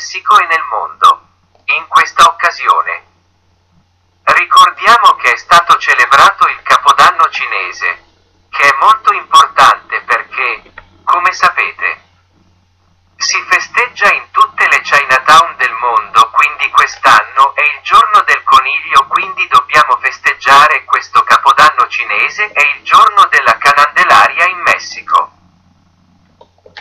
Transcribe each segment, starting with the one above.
Messico e nel mondo. In questa occasione ricordiamo che è stato celebrato il Capodanno cinese, che è molto importante perché, come sapete, si festeggia in tutte le Chinatown del mondo, quindi quest'anno è il giorno del coniglio, quindi dobbiamo festeggiare questo Capodanno cinese e il giorno della Canandelaria in Messico,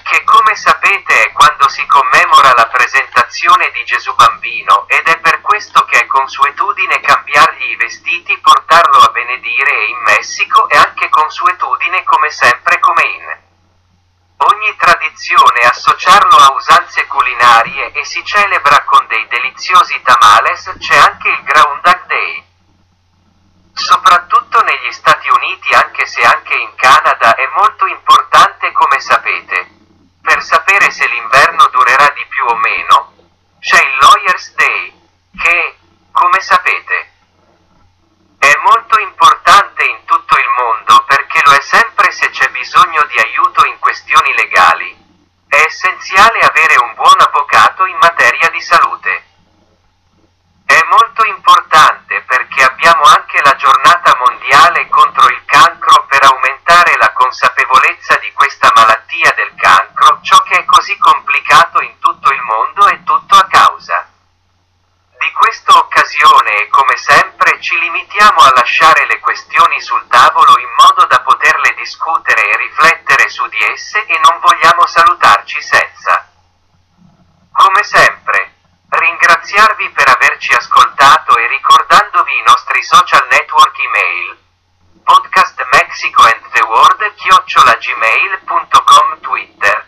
che come sapete è quando si commemora la presentazione presentazione di Gesù bambino, ed è per questo che è consuetudine cambiargli i vestiti, portarlo a benedire e in Messico è anche consuetudine come sempre come in ogni tradizione associarlo a usanze culinarie e si celebra con dei deliziosi tamales, c'è anche il Groundhog Day. Soprattutto negli Stati Uniti anche se anche in Canada è molto importante come sapete. Per sapere se l'inverno durerà di più o meno, c'è il Lawyer's Day, che, come sapete, è molto importante in tutto il mondo perché lo è sempre se c'è bisogno di aiuto in questioni legali. È essenziale avere un buon avvocato in materia di salute. È molto importante perché abbiamo anche la giornata mondiale contro il cancro per aumentare la consapevolezza di questa malattia del cancro, ciò che è così complicato in tutto il mondo è tutto a causa di questa occasione e come sempre ci limitiamo a lasciare le questioni sul tavolo in modo da poterle discutere e riflettere su di esse e non vogliamo salutarci senza. Come sempre, ringraziarvi per averci ascoltato e ricordandovi i nostri social network email. Podcast Mexico and the World chiocciolagmail.com Twitter.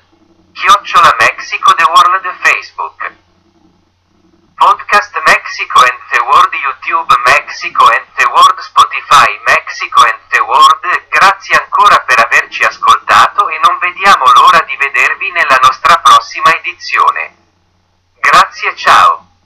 Chiocciola Mexico the World Facebook. Podcast Mexico and the World YouTube Mexico and World Spotify Mexico and the World, grazie ancora per averci ascoltato e non vediamo l'ora di vedervi nella nostra prossima edizione. Grazie ciao!